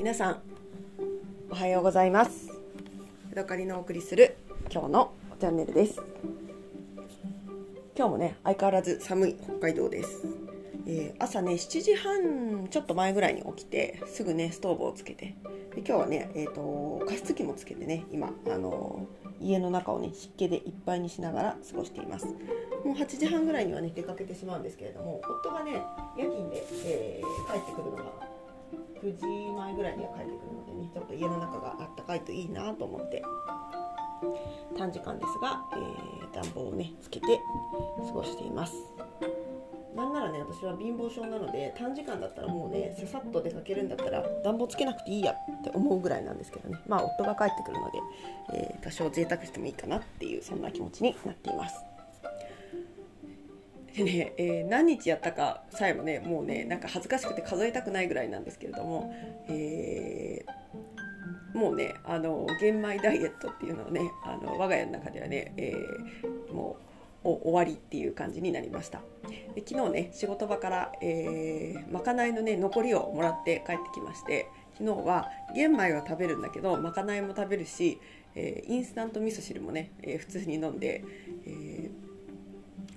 皆さんおはようございます。ヤドカリのお送りする今日のチャンネルです。今日もね相変わらず寒い北海道です、えー朝ね7時半ちょっと前ぐらいに起きてすぐねストーブをつけてで今日はね、えー、と加湿器もつけてね今、あのー家の中をね湿気でいっぱいにしながら過ごしています。もう8時半ぐらいにはね出かけてしまうんですけれども夫がね夜勤で、えー帰ってくるのが9時前ぐらいには帰ってくるのでねちょっと家の中があったかいといいなと思って。短時間ですが、えー暖房をねつけて過ごしています。なんならね私は貧乏症なので短時間だったらもうねささっと出かけるんだったら暖房つけなくていいやって思うぐらいなんですけどね。まあ夫が帰ってくるので、えー多少贅沢してもいいかなっていうそんな気持ちになっています。でね、えー何日やったかさえもねもうねなんか恥ずかしくて数えたくないぐらいなんですけれども、えーもうねあの玄米ダイエットっていうのをねあの我が家の中ではね、えーもう終わりっていう感じになりました。で昨日ね仕事場から、えーまかないのね残りをもらって帰ってきまして昨日は玄米は食べるんだけどまかないも食べるし、えーインスタント味噌汁もね、えー普通に飲んで、え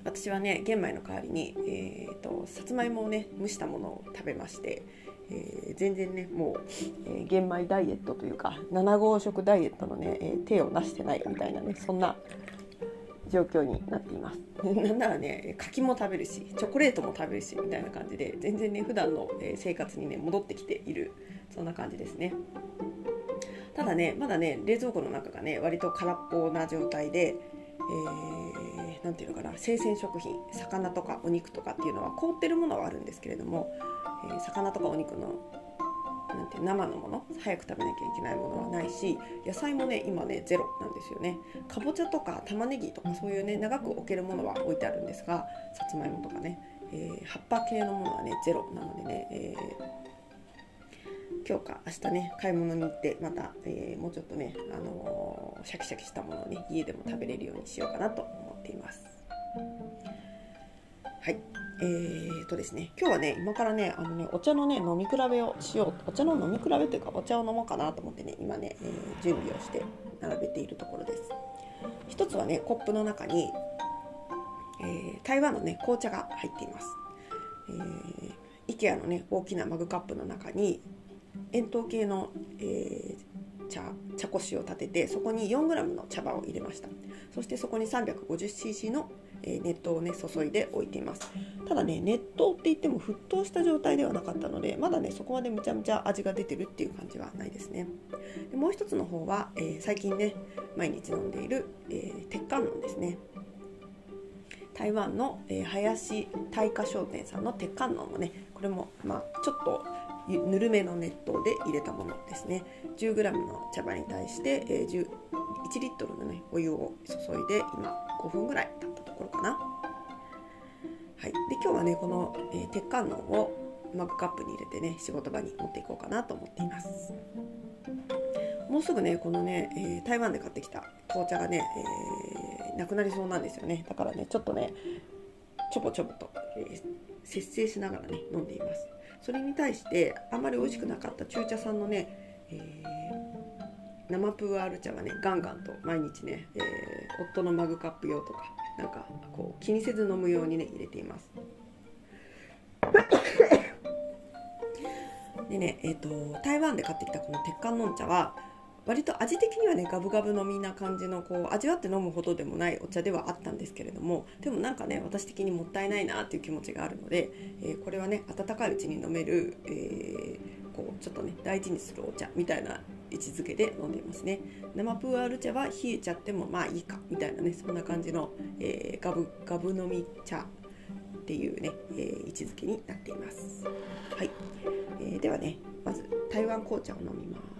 私はね玄米の代わりに、えー、とさつまいもをね蒸したものを食べまして、えー全然ねもう、えー玄米ダイエットというか7合食ダイエットのね、えー手をなしてないみたいなねそんな状況になっています。なんならね柿も食べるしチョコレートも食べるしみたいな感じで全然ね普段の生活にね戻ってきているそんな感じですね。ただねまだね冷蔵庫の中がね割と空っぽな状態でえーなんていうのかな生鮮食品魚とかお肉とかっていうのは凍ってるものはあるんですけれども、えー魚とかお肉のなんて生のもの早く食べなきゃいけないものはないし野菜もね今ねゼロなんですよね。かぼちゃとか玉ねぎとかそういうね長く置けるものは置いてあるんですがさつまいもとかね、えー葉っぱ系のものはねゼロなのでね、えー今日か明日ね買い物に行ってまた、えーもうちょっとね、あのシャキシャキしたものをね家でも食べれるようにしようかなと思っています。はい。えーとですね。今日はね今からねあのねお茶のね飲み比べをしよう。お茶の飲み比べというかお茶を飲もうかなと思ってね今ね、えー準備をして並べているところです。一つはねコップの中に、えー台湾のね紅茶が入っています、えー、IKEA のね大きなマグカップの中に円筒形の、えー茶茶こしを立ててそこに 4g の茶葉を入れました。そしてそこに 350cc の、熱湯をね注いで置いています。ただね熱湯って言っても沸騰した状態ではなかったのでまだねそこまでむちゃむちゃ味が出てるっていう感じはないですね。でもう一つの方は、えー最近ね毎日飲んでいる、えー鉄観音ですね。台湾の、えー林大華商店さんの鉄観音もねこれもまあちょっとぬるめの熱湯で入れたものですね。10g の茶葉に対して、えー1リットルの、ね、お湯を注いで今5分ぐらい経ったところかな。はい、で今日はねこの、えー鉄観音をマグカップに入れてね仕事場に持っていこうかなと思っています。もうすぐねこのね、えー台湾で買ってきた紅茶がね、えなくなりそうなんですよね。だからねちょっとねちょぼちょぼと、え節制しながらね飲んでいます。それに対してあまり美味しくなかった中茶さんのね、えー生プーアール茶はねガンガンと毎日ね、えー夫のマグカップ用とかなんかこう気にせず飲むようにね入れています。でねえっ、と台湾で買ってきたこの鉄管のん茶は割と味的にはねガブガブ飲みな感じのこう味わって飲むほどでもないお茶ではあったんですけれどもでもなんかね私的にもったいないなっていう気持ちがあるので、えーこれはね温かいうちに飲める、えーこうちょっとね大事にするお茶みたいな位置づけで飲んでいますね。生プーアール茶は冷えちゃってもまあいいかみたいなねそんな感じの、えーガブガブ飲み茶っていうね、えー位置づけになっています。はい、えーではねまず台湾紅茶を飲みます。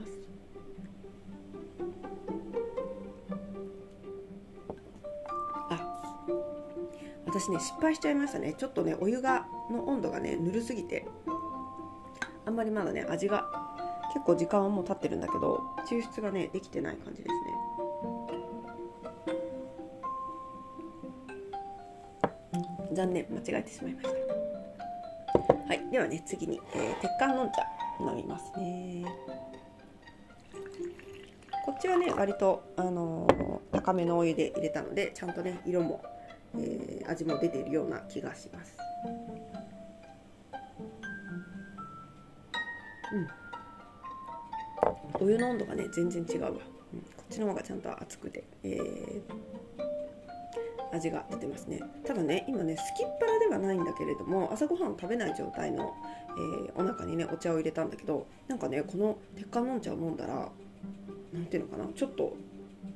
私ね失敗しちゃいましたね。ちょっとねお湯がの温度がねぬるすぎてあんまりまだね味が結構時間はもう経ってるんだけど抽出がねできてない感じですね。残念間違えてしまいました。はいではね次に、えー鉄観音茶飲みますね。こっちはね割と、あのー、高めのお湯で入れたのでちゃんとね色も、えー、味も出ているような気がします。うん。お湯の温度がね全然違うわ、うん、こっちの方がちゃんと熱くて、えー、味が出てますね。ただね今ねすきっ腹ではないんだけれども朝ごはん食べない状態の、えー、お腹にねお茶を入れたんだけどなんかねこの鉄観音茶を飲んだら何ていうのかなちょっと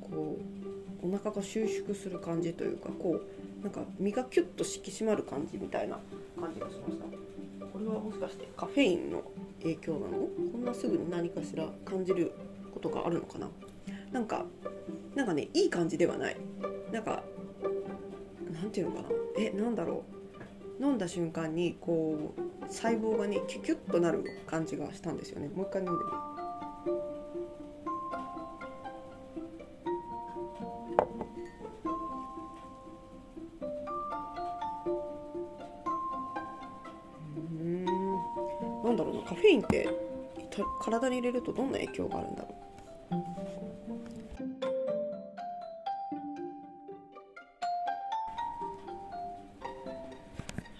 こうお腹が収縮する感じというかこうなんか身がキュッと引き締まる感じみたいな感じがしました。これはもしかしてカフェインの影響なの？こんなすぐに何かしら感じることがあるのかな？なんかなんかねいい感じではない。なんかなんていうのかな？えなんだろう？飲んだ瞬間にこう細胞がねキュキュッとなる感じがしたんですよね。もう一回飲んでみって体に入れるとどんな影響があるんだろう？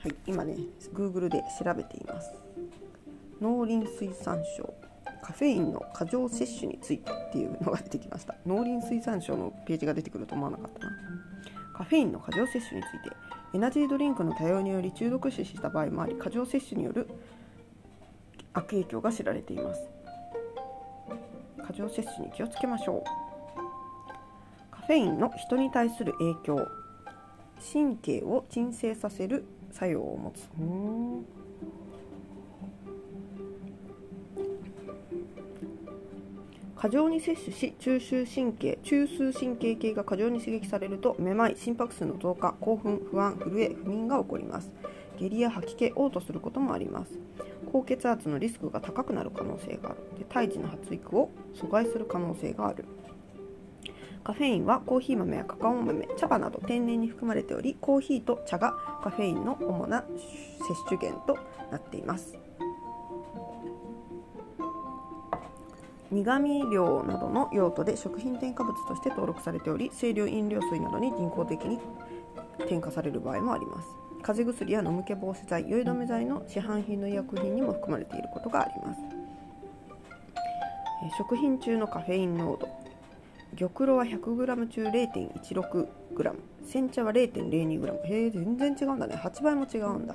はい今ね Google で調べています。農林水産省カフェインの過剰摂取についてっていうのが出てきました。農林水産省のページが出てくると思わなかったな。カフェインの過剰摂取についてエナジードリンクの多様により中毒死した場合もあり過剰摂取による悪影響が知られています。過剰摂取に気をつけましょう。カフェインの人に対する影響。神経を鎮静させる作用を持つ。過剰に摂取し中枢神経中枢神経系が過剰に刺激されるとめまい心拍数の増加興奮不安震え不眠が起こります。下痢や吐き気嘔吐することもあります。高血圧のリスクが高くなる可能性がある。胎児の発育を阻害する可能性がある。カフェインはコーヒー豆やカカオ豆茶葉など天然に含まれておりコーヒーと茶がカフェインの主な摂取源となっています。苦味料などの用途で食品添加物として登録されており清涼飲料水などに人工的に添加される場合もあります。風邪薬や飲む気防止剤酔い止め剤の市販品の医薬品にも含まれていることがあります。食品中のカフェイン濃度。玉露は 100g 中 0.16g 煎茶は 0.02g へえ全然違うんだね。8倍も違うんだ。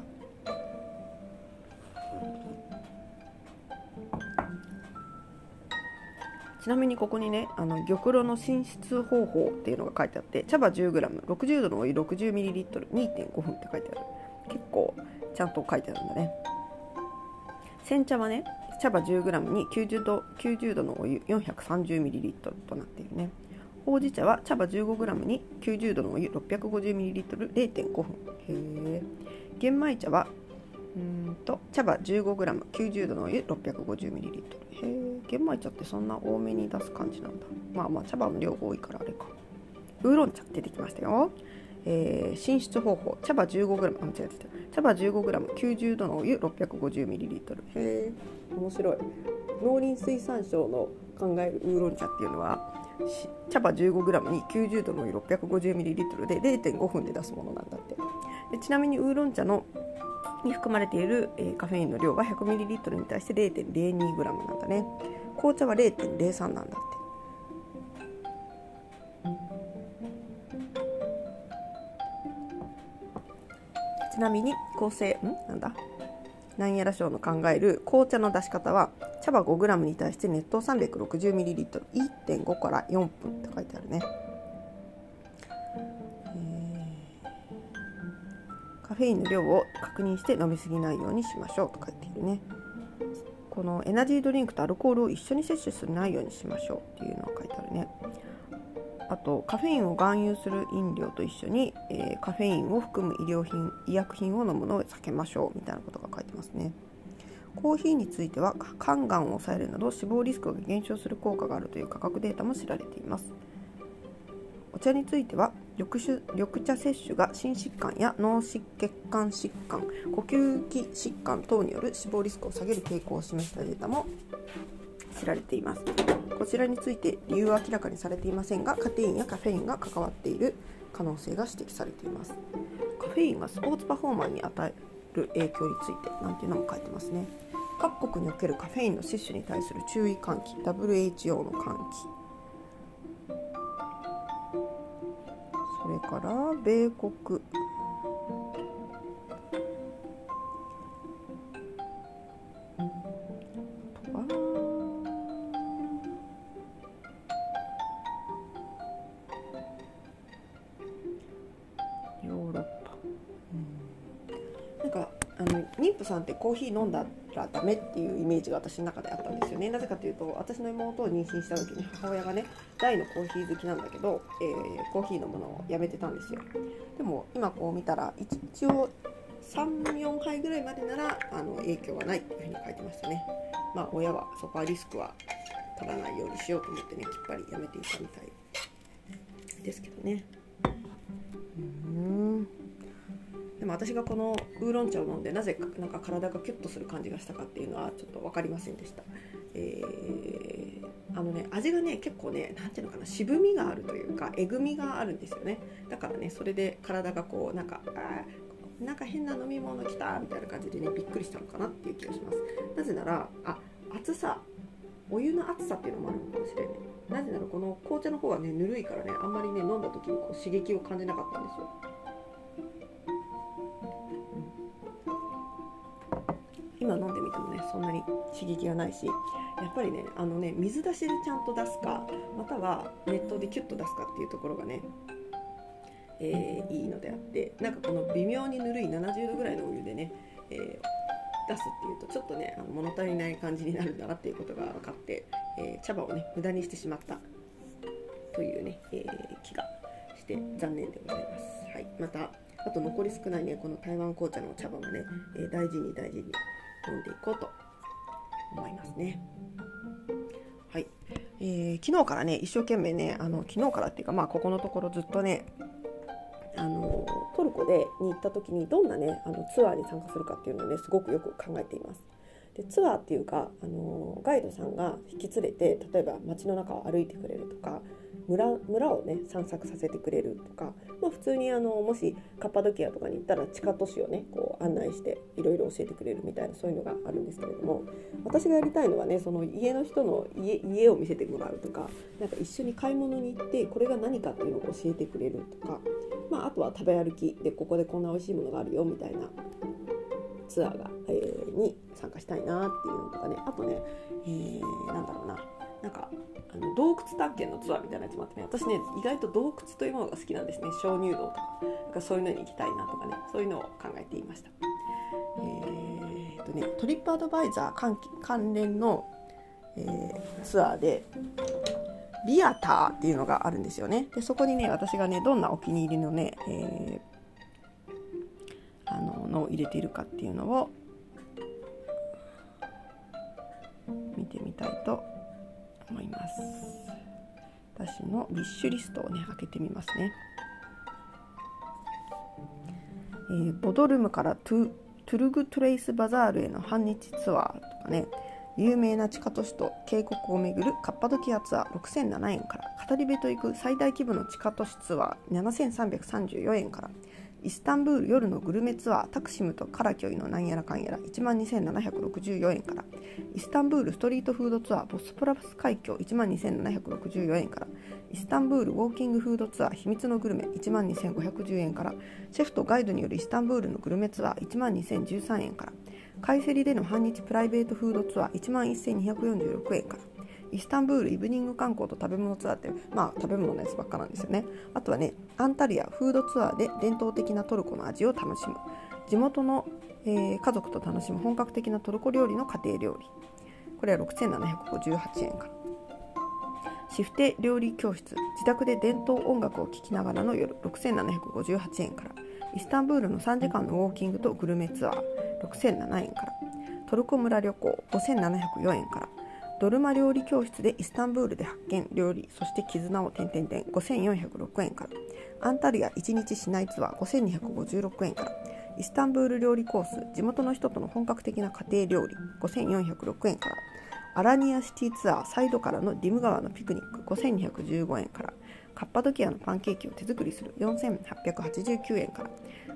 ちなみにここにねあの玉露の進出方法っていうのが書いてあって茶葉 10g60 度のお湯 60ml2.5 分って書いてある。結構ちゃんと書いてあるんだね。煎茶はね茶葉 10g に90度 ,90 度のお湯 430ml となっているね。ほうじ茶は茶葉 15g に90度のお湯 650ml0.5 分。へえ玄米茶はうんと茶葉 15g90 度のお湯 650ml へえ玄米茶ってそんな多めに出す感じなんだ。まあまあ茶葉の量多いからあれか。ウーロン茶出てきましたよ。えー、進出方法。茶葉 15g あ間違えてた。茶葉 15g90 度のお湯 650ml へえ面白い。農林水産省の考えるウーロン茶っていうのは茶葉 15g に90度のお湯 650ml で0.5分で出すものなんだって。でちなみにウーロン茶のに含まれている、えー、カフェインの量は 100ml に対して 0.02g なんだね。紅茶は0.03なんだって。ちなみに構成ん？なんだ？なんやら賞の考える紅茶の出し方は茶葉 5g に対して熱湯 360ml1.5 から4分って書いてあるね。カフェインの量を確認して飲みすぎないようにしましょうと書いているね。このエナジードリンクとアルコールを一緒に摂取しないようにしましょうっていうのが書いてあるね。あとカフェインを含有する飲料と一緒に、えー、カフェインを含む医療品医薬品を飲むのを避けましょうみたいなことが書いてますね。コーヒーについては肝がんを抑えるなど死亡リスクが減少する効果があるという科学データも知られています。お茶については緑酒緑茶摂取が心疾患や脳疾血管疾患呼吸器疾患等による死亡リスクを下げる傾向を示したデータも知られています。こちらについて理由は明らかにされていませんがカテインやカフェインが関わっている可能性が指摘されています。カフェインがスポーツパフォーマンに与える影響についてなんていうのも書いてますね。各国におけるカフェインの摂取に対する注意喚起 WHO の喚起れから米国。の妊婦さんってコーヒー飲んだらダメっていうイメージが私の中であったんですよね。なぜかというと私の妹を妊娠した時に母親がね大のコーヒー好きなんだけど、えー、コーヒー飲むのをやめてたんですよ。でも今こう見たら一応34杯ぐらいまでならあの影響はないっていうふうに書いてましたね。まあ親はそこはリスクは取らないようにしようと思ってねきっぱりやめていたみたいですけどね。も私がこのウーロン茶を飲んでなぜかなんか体がキュッとする感じがしたかっていうのはちょっと分かりませんでした、えー、あのね味がね結構ね何ていうのかな渋みがあるというかえぐみがあるんですよね。だからねそれで体がこうなんかあなんか変な飲み物来たみたいな感じでねびっくりしたのかなっていう気がします。なぜならあ熱さお湯の熱さっていうのもあるのかもしれない。なぜならこの紅茶の方はねぬるいからねあんまりね飲んだ時にこう刺激を感じなかったんですよ。てもねそんなに刺激がないしやっぱりねあのね水出しでちゃんと出すかまたは熱湯でキュッと出すかっていうところがね、えー、いいのであってなんかこの微妙にぬるい70度ぐらいのお湯でね、えー、出すっていうとちょっとねあの物足りない感じになるんだなっていうことが分かって、えー、茶葉をね無駄にしてしまったというね、え気がして残念でございます。はい、またあと残り少ないねこの台湾紅茶の茶葉もね、え大事に大事に飲んでいこうと思いますね。はい、えー、昨日からね一生懸命ねあの昨日からっていうかまあここのところずっとねあのトルコでに行った時にどんなねあのツアーに参加するかっていうのをねすごくよく考えています。でツアーっていうかあのガイドさんが引き連れて例えば街の中を歩いてくれるとか村村をね散策させてくれるとか、まあ、普通にあのもしカッパドキアとかに行ったら地下都市をねこう案内していろいろ教えてくれるみたいなそういうのがあるんですけれども私がやりたいのはねその家の人の家家を見せてもらうとかなんか一緒に買い物に行ってこれが何かっていうのを教えてくれるとか、まあ、あとは食べ歩きでここでこんな美味しいものがあるよみたいなツアーが、えー、に参加したいなっていうのとかねあとね、えー、なんだろうななんかあの洞窟探検のツアーみたいなやつもあってね私ね意外と洞窟というものが好きなんですね鍾乳洞とか。なんかそういうのに行きたいなとかねそういうのを考えていました。えー、っとねトリップアドバイザー関連の、えー、ツアーでビアターっていうのがあるんですよね。でそこにね私がねどんなお気に入りのね、えー、あののを入れているかっていうのを見てみたいと思います。私のビッシュリストをね開けてみますね、えー、ボドルムからトゥトゥルグトレイスバザールへの半日ツアーとかね有名な地下都市と渓谷を巡るカッパドキアツアー6007円から語り部と行く最大規模の地下都市ツアー7334円からイスタンブール夜のグルメツアータクシムとカラキョイのなんやらかんやら1万2764円から。イスタンブールストリートフードツアーボスポラス海峡1万2764円から。イスタンブールウォーキングフードツアー秘密のグルメ1万2510円から。シェフとガイドによるイスタンブールのグルメツアー1万2013円から。カイセリでの半日プライベートフードツアー1万1246円から。イスタンブールイブニング観光と食べ物ツアーってまあ食べ物のやつばっかなんですよね。あとはねアンタルヤフードツアーで伝統的なトルコの味を楽しむ。地元の、えー、家族と楽しむ本格的なトルコ料理の家庭料理。これは6758円からシフテ料理教室。自宅で伝統音楽を聴きながらの夜。6758円から。イスタンブールの3時間のウォーキングとグルメツアー。6007円から。トルコ村旅行。5704円から。ドルマ料理教室でイスタンブールで発見料理そして絆を点々点。5406円から。アンタルヤ1日市内ツアー5256円から。イスタンブール料理コース地元の人との本格的な家庭料理5406円から。アラニアシティツアーサイドからのディム川のピクニック5215円から。カッパドキアのパンケーキを手作りする4889円か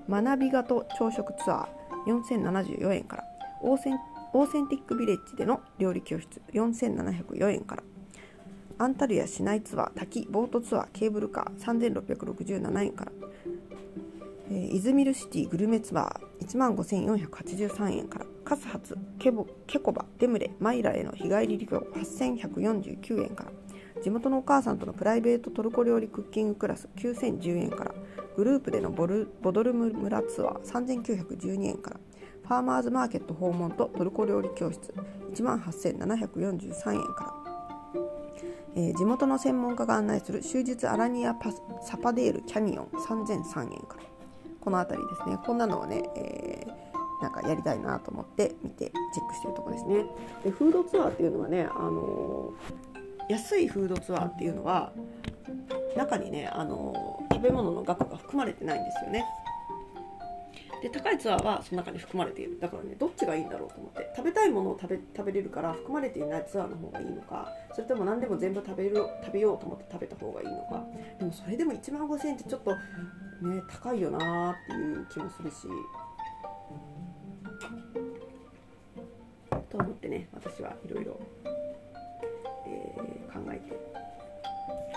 ら。学び型朝食ツアー4074円からオーセンオーセンティックビレッジでの料理教室4704円から。アンタルヤ市内ツアー滝ボートツアーケーブルカー3667円から、え、イズミルシティグルメツアー15483円から。カスハツケボケコバデムレマイラへの日帰り旅行8149円から。地元のお母さんとのプライベートトルコ料理クッキングクラス9010円から。グループでのボルボドルム村ツアー3912円から。ファーマーズマーケット訪問とトルコ料理教室。1万8743円から、えー、地元の専門家が案内する終日アラニアパサパデールキャニオン。3003円から。この辺りですね。こんなのをね、えー、なんかやりたいなと思って見てチェックしてるとこですね。でフードツアーっていうのはね、あのー、安いフードツアーっていうのは中にね、あの、食べ物の額が含まれてないんですよね。で高いツアーはその中に含まれている。だからねどっちがいいんだろうと思って。食べたいものを食べ食べれるから含まれていないツアーの方がいいのかそれとも何でも全部食べる食べようと思って食べた方がいいのか。でもそれでも1万5000円ってちょっとね高いよなっていう気もするし。と思ってね私はいろいろ考えて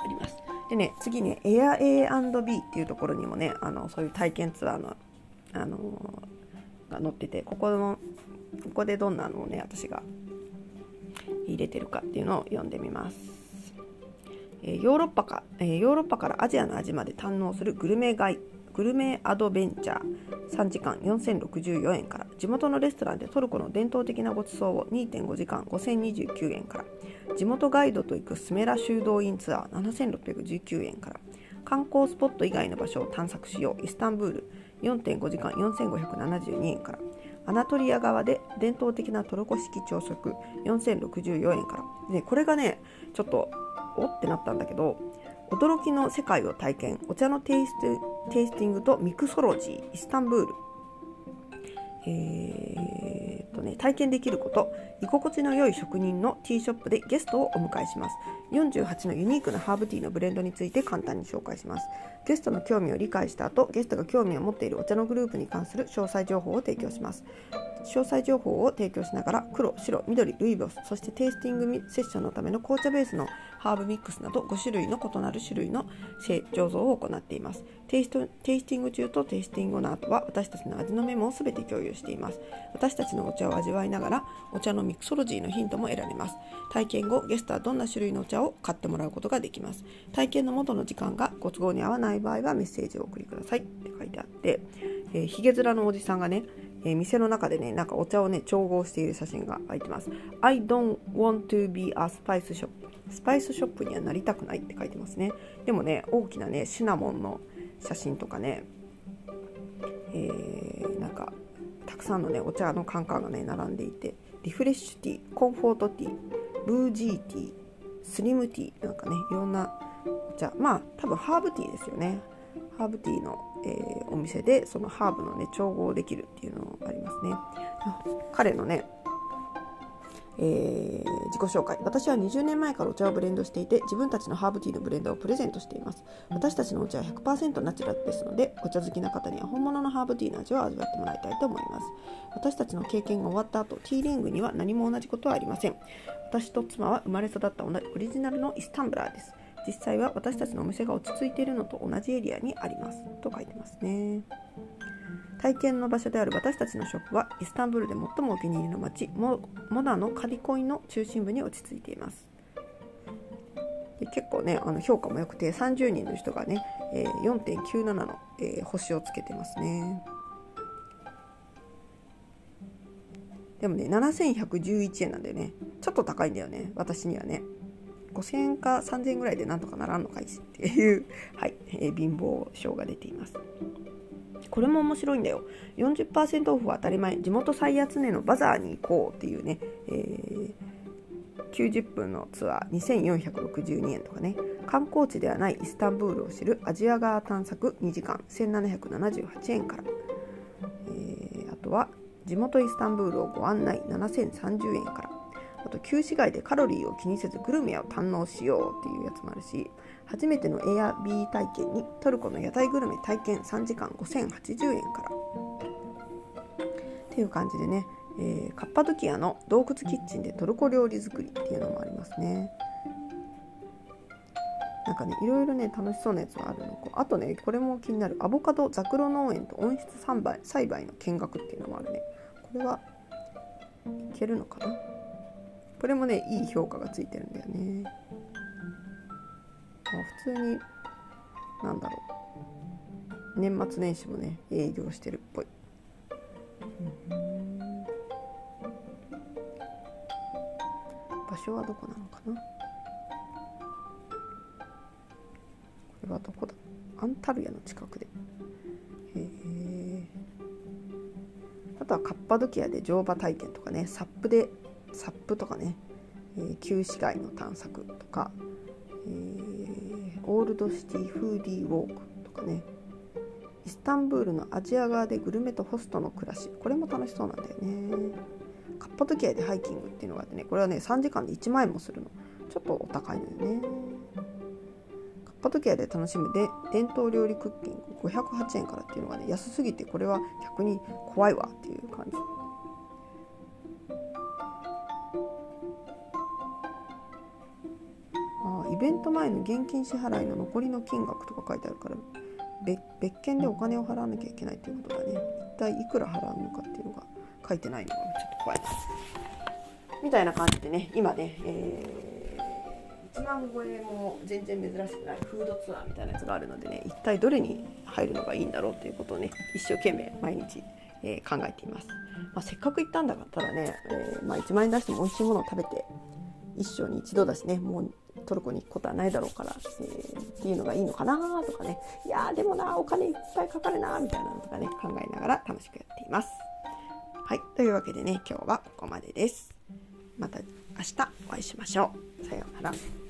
おります。でね次ねエア A&B っていうところにもねあのそういう体験ツアーのあのが載っててここのここでどんなのをね私が入れてるかっていうのを読んでみます。えー、ヨーロッパか、えー、ヨーロッパからアジアの味まで堪能するグルメガイグルメアドベンチャー。3時間4064円から。地元のレストランでトルコの伝統的なごちそうを2.5時間5029円から。地元ガイドと行くスメラ修道院ツアー7619円から。観光スポット以外の場所を探索しよう。イスタンブール。4.5時間4572円から。アナトリア側で伝統的なトルコ式朝食4064円から。でこれがねちょっとおってなったんだけど驚きの世界を体験。お茶のテイステイスティングとミクソロジーイスタンブール。えー、とね、体験できること。居心地の良い職人のティーショップでゲストをお迎えします。48のユニークなハーブティーのブレンドについて簡単に紹介します。ゲストの興味を理解した後ゲストが興味を持っているお茶のグループに関する詳細情報を提供します。詳細情報を提供しながら黒、白、緑、ルイボスそしてテイスティングセッションのための紅茶ベースのハーブミックスなど5種類の異なる種類の醸造を行っています。テイストテイスティング中とテイスティング後の後は私たちの味のメモを全て共有しています。私たちのお茶を味わいながらお茶のミクソロジーのヒントも得られます。体験後ゲストはどんな種類のお茶を買ってもらうことができます体験の元の時間がご都合に合わない場合はメッセージをお送りくださいって書いてあって、えー、ヒゲ面のおじさんがねえー、店の中でね、なんかお茶をね、調合している写真が入ってます。I don't want to be a spice shop. スパイスショップにはなりたくないって書いてますね。でもね、大きなね、シナモンの写真とかね、えー、なんか、たくさんのね、お茶のカンカンがね、並んでいて、リフレッシュティー、コンフォートティー、ブージーティー、スリムティー、なんかね、いろんなお茶、まあ、多分ハーブティーですよね。ハーブティーの、えー、お店でそのハーブのね調合できるっていうのがありますね彼のねえー、自己紹介。私は20年前からお茶をブレンドしていて自分たちのハーブティーのブレンドをプレゼントしています。私たちのお茶は100%ナチュラルですのでお茶好きな方には本物のハーブティーの味を味わってもらいたいと思います。私たちの経験が終わった後ティーリングには何も同じことはありません。私と妻は生まれ育ったオリジナルのイスタンブラーです。実際は私たちのお店が落ち着いているのと同じエリアにあります。と書いてますね。体験の場所である私たちのショップはイスタンブールで最もお気に入りの街モダのカリコイの中心部に落ち着いています。で結構ねあの評価も良くて30人の人がね、えー、4.97の、えー、星をつけてますね。でもね7111円なんだよねちょっと高いんだよね私にはね。5000円か3000円ぐらいでなんとかならんのかいっていう、はいえー、貧乏症が出ています。これも面白いんだよ。40%オフは当たり前。地元最安値のバザーに行こうっていうね、えー、90分のツアー。2462円とかね。観光地ではないイスタンブールを知るアジア側探索。2時間。1778円から、えー、あとは地元イスタンブールをご案内。7030円から。あと旧市街でカロリーを気にせずグルメを堪能しようっていうやつもあるし。初めてのエアビー体験にトルコの屋台グルメ体験3時間5080円から。っていう感じでね、えー、カッパドキアの洞窟キッチンでトルコ料理作りっていうのもありますね。なんかねいろいろね楽しそうなやつがあるの。あとねこれも気になる。アボカドザクロ農園と温室栽培栽培の見学っていうのもあるね。これはいけるのかな？これもねいい評価がついてるんだよね。あ普通になんだろう。年末年始もね営業してるっぽい、場所はどこなのかな？これはどこだ？アンタルヤの近くで。へあとはカッパドキアで乗馬体験とかね。サップでサップとかね、旧市街の探索とか、え、オールドシティフーディーウォークとかね。イスタンブールのアジア側でグルメとホストの暮らし。これも楽しそうなんだよね。カッパドキアでハイキングっていうのがあってね。これはね3時間で1万円もするの。ちょっとお高いのよね。カッパドキアで楽しむ。で伝統料理クッキング。508円からっていうのがね安すぎてこれは逆に怖いわっていう感じ。ベント前の現金支払いの残りの金額とか書いてあるから別件でお金を払わなきゃいけないということだね。一体いくら払うのかっていうのが書いてないのがちょっと怖いな。みたいな感じでね今ね、えー、1万超えも全然珍しくないフードツアーみたいなやつがあるのでね一体どれに入るのがいいんだろうということをね一生懸命毎日、えー、考えています、まあ、せっかく行ったんだったらね、えー、まあ、1万円出しても美味しいものを食べて一生に一度だしねもうトルコに行くことはないだろうから、えー、っていうのがいいのかなとかねいやでもなお金いっぱいかかるなみたいなのとかね考えながら楽しくやっています。はいというわけでね今日はここまでです。また明日お会いしましょう。さようなら。